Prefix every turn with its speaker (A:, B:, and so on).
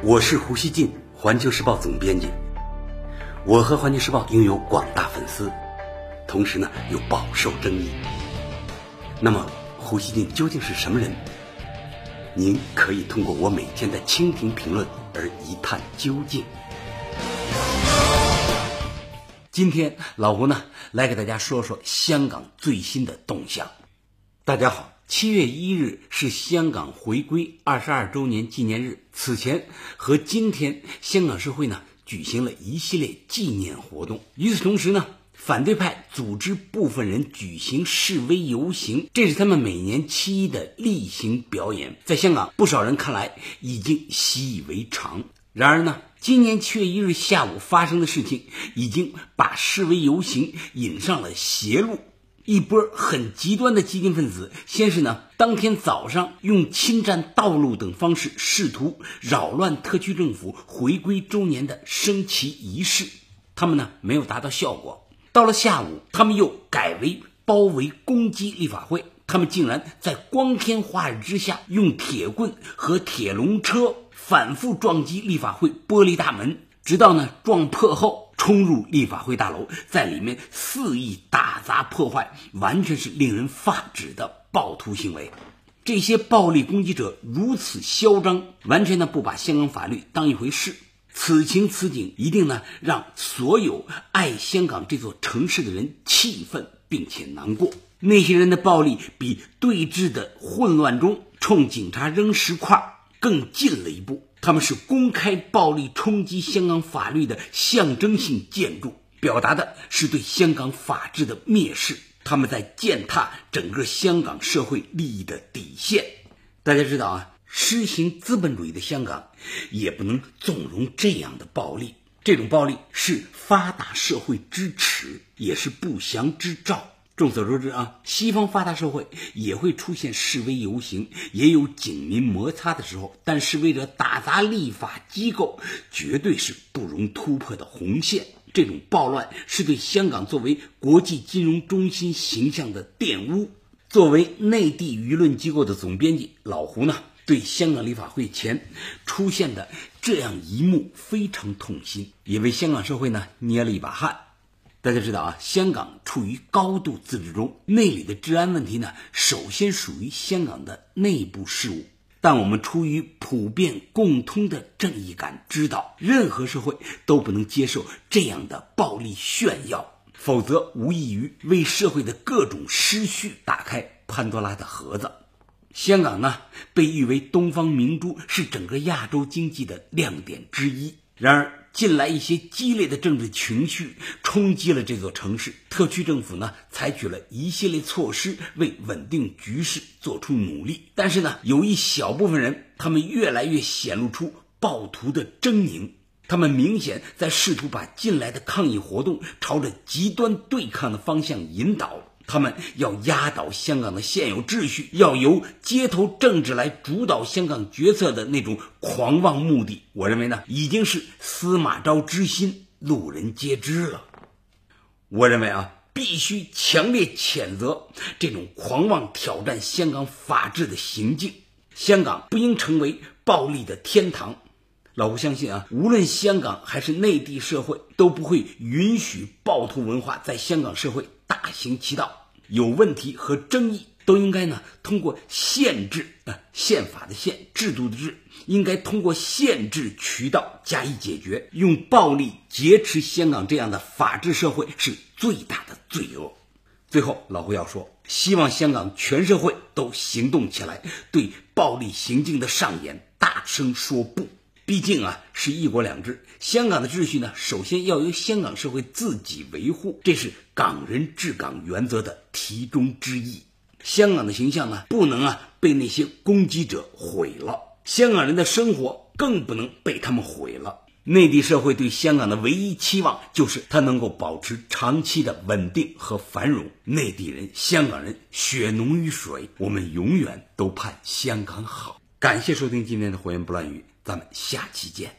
A: 我是胡锡进，环球时报总编辑。我和环球时报拥有广大粉丝，同时呢又饱受争议。那么，胡锡进究竟是什么人？您可以通过我每天的蜻蜓评论而一探究竟。今天老胡呢来给大家说说香港最新的动向。大家好。七月一日是香港回归二十二周年纪念日。此前和今天，香港社会呢举行了一系列纪念活动。与此同时呢，反对派组织部分人举行示威游行，这是他们每年七一的例行表演。在香港，不少人看来已经习以为常。然而呢，今年七月一日下午发生的事情，已经把示威游行引上了邪路。一波很极端的激进分子，先是呢，当天早上用侵占道路等方式，试图扰乱特区政府回归周年的升旗仪式，他们呢没有达到效果。到了下午，他们又改为包围攻击立法会，他们竟然在光天化日之下，用铁棍和铁笼车反复撞击立法会玻璃大门，直到呢撞破后。冲入立法会大楼，在里面肆意打砸破坏，完全是令人发指的暴徒行为。这些暴力攻击者如此嚣张，完全呢不把香港法律当一回事。此情此景，一定呢让所有爱香港这座城市的人气愤并且难过。那些人的暴力，比对峙的混乱中冲警察扔石块更近了一步。他们是公开暴力冲击香港法律的象征性建筑，表达的是对香港法治的蔑视。他们在践踏整个香港社会利益的底线。大家知道啊，实行资本主义的香港也不能纵容这样的暴力。这种暴力是发达社会之耻，也是不祥之兆。众所周知啊，西方发达社会也会出现示威游行，也有警民摩擦的时候，但示威者打砸立法机构，绝对是不容突破的红线。这种暴乱是对香港作为国际金融中心形象的玷污。作为内地舆论机构的总编辑，老胡呢，对香港立法会前出现的这样一幕非常痛心，也为香港社会呢捏了一把汗。大家知道啊，香港处于高度自治中，内里的治安问题呢，首先属于香港的内部事务。但我们出于普遍共通的正义感，知道任何社会都不能接受这样的暴力炫耀，否则无异于为社会的各种失序打开潘多拉的盒子。香港呢，被誉为东方明珠，是整个亚洲经济的亮点之一。然而，近来一些激烈的政治情绪冲击了这座城市，特区政府呢采取了一系列措施为稳定局势做出努力，但是呢，有一小部分人，他们越来越显露出暴徒的狰狞，他们明显在试图把近来的抗议活动朝着极端对抗的方向引导。他们要压倒香港的现有秩序，要由街头政治来主导香港决策的那种狂妄目的，我认为呢，已经是司马昭之心，路人皆知了。我认为啊，必须强烈谴责这种狂妄挑战香港法治的行径。香港不应成为暴力的天堂。老胡相信啊，无论香港还是内地社会，都不会允许暴徒文化在香港社会大行其道。有问题和争议都应该呢通过限制啊宪法的宪制度的制，应该通过限制渠道加以解决。用暴力劫持香港这样的法治社会是最大的罪恶。最后，老胡要说，希望香港全社会都行动起来，对暴力行径的上演大声说不。毕竟啊，是一国两制，香港的秩序呢，首先要由香港社会自己维护，这是港人治港原则的题中之意。香港的形象呢，不能啊被那些攻击者毁了，香港人的生活更不能被他们毁了。内地社会对香港的唯一期望就是它能够保持长期的稳定和繁荣。内地人、香港人血浓于水，我们永远都盼香港好。感谢收听今天的《火焰不乱语》。咱们下期见。